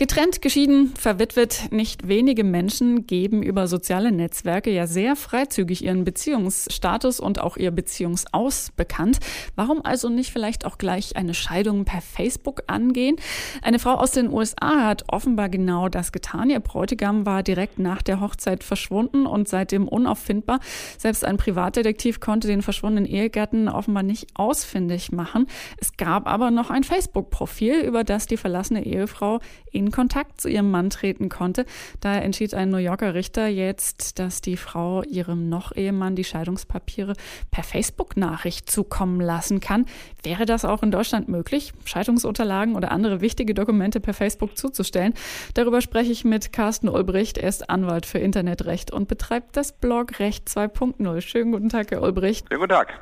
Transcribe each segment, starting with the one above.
Getrennt, geschieden, verwitwet, nicht wenige Menschen geben über soziale Netzwerke ja sehr freizügig ihren Beziehungsstatus und auch ihr Beziehungsaus bekannt. Warum also nicht vielleicht auch gleich eine Scheidung per Facebook angehen? Eine Frau aus den USA hat offenbar genau das getan. Ihr Bräutigam war direkt nach der Hochzeit verschwunden und seitdem unauffindbar. Selbst ein Privatdetektiv konnte den verschwundenen Ehegatten offenbar nicht ausfindig machen. Es gab aber noch ein Facebook-Profil, über das die verlassene Ehefrau in Kontakt zu ihrem Mann treten konnte. Daher entschied ein New Yorker Richter jetzt, dass die Frau ihrem Noch-Ehemann die Scheidungspapiere per Facebook-Nachricht zukommen lassen kann. Wäre das auch in Deutschland möglich, Scheidungsunterlagen oder andere wichtige Dokumente per Facebook zuzustellen? Darüber spreche ich mit Carsten Ulbricht. Er ist Anwalt für Internetrecht und betreibt das Blog Recht 2.0. Schönen guten Tag, Herr Ulbricht. Schönen guten Tag.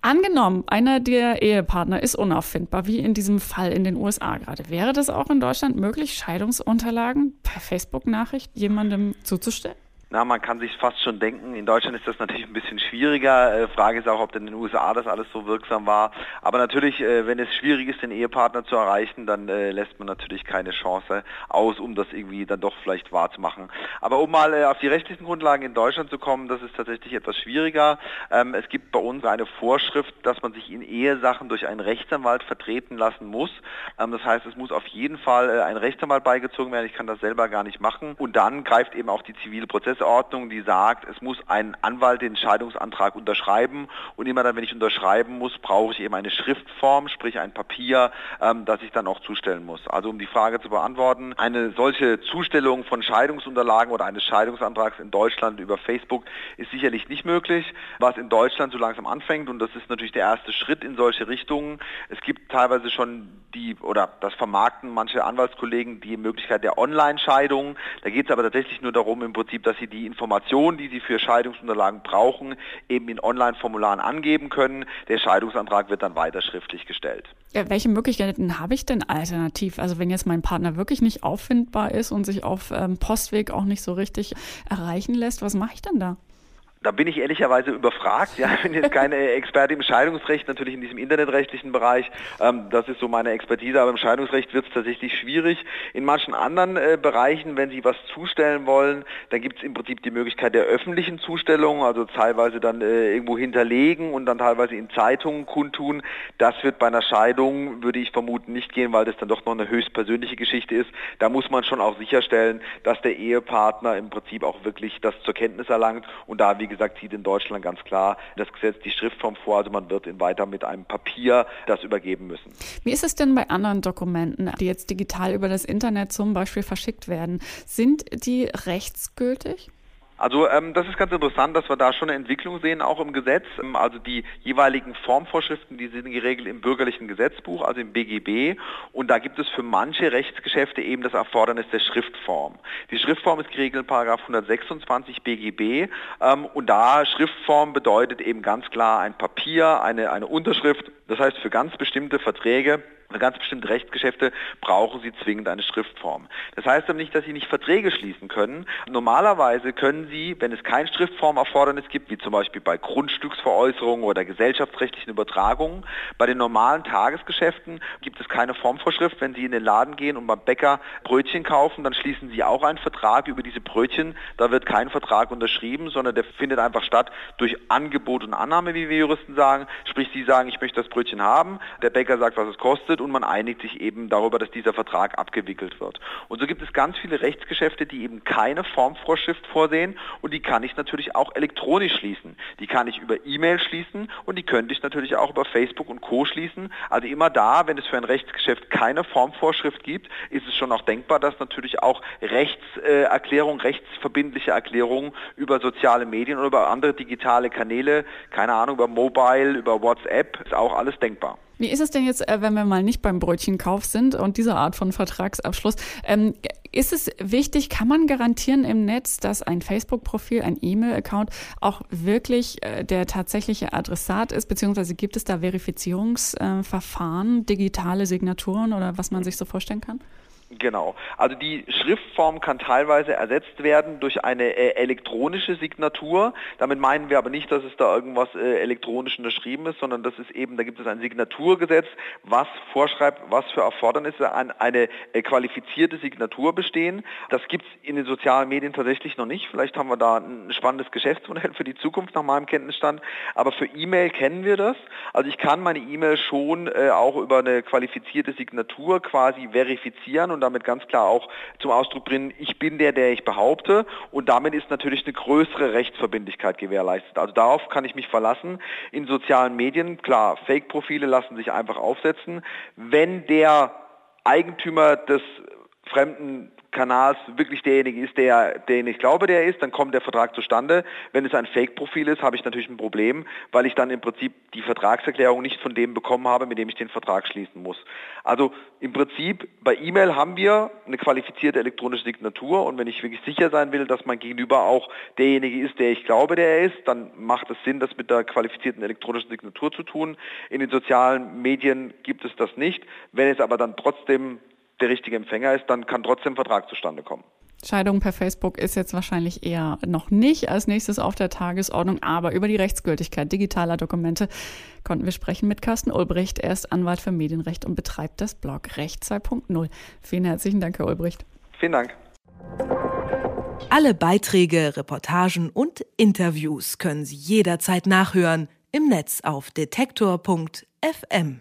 Angenommen, einer der Ehepartner ist unauffindbar, wie in diesem Fall in den USA gerade. Wäre das auch in Deutschland möglich, Scheidungsunterlagen per Facebook-Nachricht jemandem zuzustellen? Na, man kann sich fast schon denken, in Deutschland ist das natürlich ein bisschen schwieriger. Äh, Frage ist auch, ob denn in den USA das alles so wirksam war. Aber natürlich, äh, wenn es schwierig ist, den Ehepartner zu erreichen, dann äh, lässt man natürlich keine Chance aus, um das irgendwie dann doch vielleicht wahrzumachen. Aber um mal auf die rechtlichen Grundlagen in Deutschland zu kommen, das ist tatsächlich etwas schwieriger. Ähm, es gibt bei uns eine Vorschrift, dass man sich in Ehesachen durch einen Rechtsanwalt vertreten lassen muss. Ähm, das heißt, es muss auf jeden Fall ein Rechtsanwalt beigezogen werden. Ich kann das selber gar nicht machen. Und dann greift eben auch die zivile Prozess Prozessordnung, die sagt, es muss ein Anwalt den Scheidungsantrag unterschreiben und immer dann, wenn ich unterschreiben muss, brauche ich eben eine Schriftform, sprich ein Papier, ähm, das ich dann auch zustellen muss. Also um die Frage zu beantworten, eine solche Zustellung von Scheidungsunterlagen oder eines Scheidungsantrags in Deutschland über Facebook ist sicherlich nicht möglich. Was in Deutschland so langsam anfängt, und das ist natürlich der erste Schritt in solche Richtungen, es gibt teilweise schon die, oder das vermarkten manche Anwaltskollegen die Möglichkeit der Online-Scheidung. Da geht es aber tatsächlich nur darum im Prinzip, dass sie die Informationen, die Sie für Scheidungsunterlagen brauchen, eben in Online-Formularen angeben können. Der Scheidungsantrag wird dann weiter schriftlich gestellt. Ja, welche Möglichkeiten habe ich denn alternativ? Also wenn jetzt mein Partner wirklich nicht auffindbar ist und sich auf ähm, Postweg auch nicht so richtig erreichen lässt, was mache ich denn da? Da bin ich ehrlicherweise überfragt. Ja, ich bin jetzt keine Experte im Scheidungsrecht, natürlich in diesem internetrechtlichen Bereich. Ähm, das ist so meine Expertise, aber im Scheidungsrecht wird es tatsächlich schwierig. In manchen anderen äh, Bereichen, wenn Sie was zustellen wollen, dann gibt es im Prinzip die Möglichkeit der öffentlichen Zustellung, also teilweise dann äh, irgendwo hinterlegen und dann teilweise in Zeitungen kundtun. Das wird bei einer Scheidung, würde ich vermuten, nicht gehen, weil das dann doch noch eine höchstpersönliche Geschichte ist. Da muss man schon auch sicherstellen, dass der Ehepartner im Prinzip auch wirklich das zur Kenntnis erlangt und da, wie wie gesagt, sieht in Deutschland ganz klar das Gesetz die Schriftform vor, also man wird ihn weiter mit einem Papier das übergeben müssen. Wie ist es denn bei anderen Dokumenten, die jetzt digital über das Internet zum Beispiel verschickt werden? Sind die rechtsgültig? Also ähm, das ist ganz interessant, dass wir da schon eine Entwicklung sehen, auch im Gesetz. Ähm, also die jeweiligen Formvorschriften, die sind geregelt im bürgerlichen Gesetzbuch, also im BGB. Und da gibt es für manche Rechtsgeschäfte eben das Erfordernis der Schriftform. Die Schriftform ist geregelt in Paragraph 126 BGB. Ähm, und da Schriftform bedeutet eben ganz klar ein Papier, eine, eine Unterschrift. Das heißt, für ganz bestimmte Verträge für ganz bestimmte Rechtsgeschäfte brauchen Sie zwingend eine Schriftform. Das heißt aber nicht, dass Sie nicht Verträge schließen können. Normalerweise können Sie, wenn es kein Schriftformerfordernis gibt, wie zum Beispiel bei Grundstücksveräußerungen oder gesellschaftsrechtlichen Übertragungen, bei den normalen Tagesgeschäften gibt es keine Formvorschrift. Wenn Sie in den Laden gehen und beim Bäcker Brötchen kaufen, dann schließen Sie auch einen Vertrag über diese Brötchen. Da wird kein Vertrag unterschrieben, sondern der findet einfach statt durch Angebot und Annahme, wie wir Juristen sagen. Sprich, Sie sagen, ich möchte das Brötchen haben, der Bäcker sagt, was es kostet wird und man einigt sich eben darüber, dass dieser Vertrag abgewickelt wird. Und so gibt es ganz viele Rechtsgeschäfte, die eben keine Formvorschrift vorsehen und die kann ich natürlich auch elektronisch schließen. Die kann ich über E-Mail schließen und die könnte ich natürlich auch über Facebook und Co. schließen. Also immer da, wenn es für ein Rechtsgeschäft keine Formvorschrift gibt, ist es schon auch denkbar, dass natürlich auch Rechtserklärungen, rechtsverbindliche Erklärungen über soziale Medien oder über andere digitale Kanäle, keine Ahnung, über Mobile, über WhatsApp, ist auch alles denkbar. Wie ist es denn jetzt, äh, wenn wir mal nicht beim Brötchenkauf sind und diese Art von Vertragsabschluss? Ähm, ist es wichtig, kann man garantieren im Netz, dass ein Facebook-Profil, ein E-Mail-Account auch wirklich äh, der tatsächliche Adressat ist, beziehungsweise gibt es da Verifizierungsverfahren, digitale Signaturen oder was man sich so vorstellen kann? Genau. Also die Schriftform kann teilweise ersetzt werden durch eine äh, elektronische Signatur. Damit meinen wir aber nicht, dass es da irgendwas äh, elektronisch unterschrieben ist, sondern das ist eben, da gibt es ein Signaturgesetz, was vorschreibt, was für Erfordernisse an eine äh, qualifizierte Signatur bestehen. Das gibt es in den sozialen Medien tatsächlich noch nicht. Vielleicht haben wir da ein spannendes Geschäftsmodell für die Zukunft nach meinem Kenntnisstand. Aber für E-Mail kennen wir das. Also ich kann meine E-Mail schon äh, auch über eine qualifizierte Signatur quasi verifizieren und damit ganz klar auch zum Ausdruck bringen, ich bin der, der ich behaupte und damit ist natürlich eine größere Rechtsverbindlichkeit gewährleistet. Also darauf kann ich mich verlassen. In sozialen Medien, klar, Fake-Profile lassen sich einfach aufsetzen. Wenn der Eigentümer des fremden Kanals wirklich derjenige ist, der, den ich glaube, der ist, dann kommt der Vertrag zustande. Wenn es ein Fake-Profil ist, habe ich natürlich ein Problem, weil ich dann im Prinzip die Vertragserklärung nicht von dem bekommen habe, mit dem ich den Vertrag schließen muss. Also im Prinzip bei E-Mail haben wir eine qualifizierte elektronische Signatur und wenn ich wirklich sicher sein will, dass mein Gegenüber auch derjenige ist, der ich glaube, der er ist, dann macht es Sinn, das mit der qualifizierten elektronischen Signatur zu tun. In den sozialen Medien gibt es das nicht. Wenn es aber dann trotzdem der richtige Empfänger ist, dann kann trotzdem Vertrag zustande kommen. Scheidung per Facebook ist jetzt wahrscheinlich eher noch nicht als nächstes auf der Tagesordnung, aber über die Rechtsgültigkeit digitaler Dokumente konnten wir sprechen mit Carsten Ulbricht. Er ist Anwalt für Medienrecht und betreibt das Blog Recht 2.0. Vielen herzlichen Dank, Herr Ulbricht. Vielen Dank. Alle Beiträge, Reportagen und Interviews können Sie jederzeit nachhören im Netz auf detektor.fm.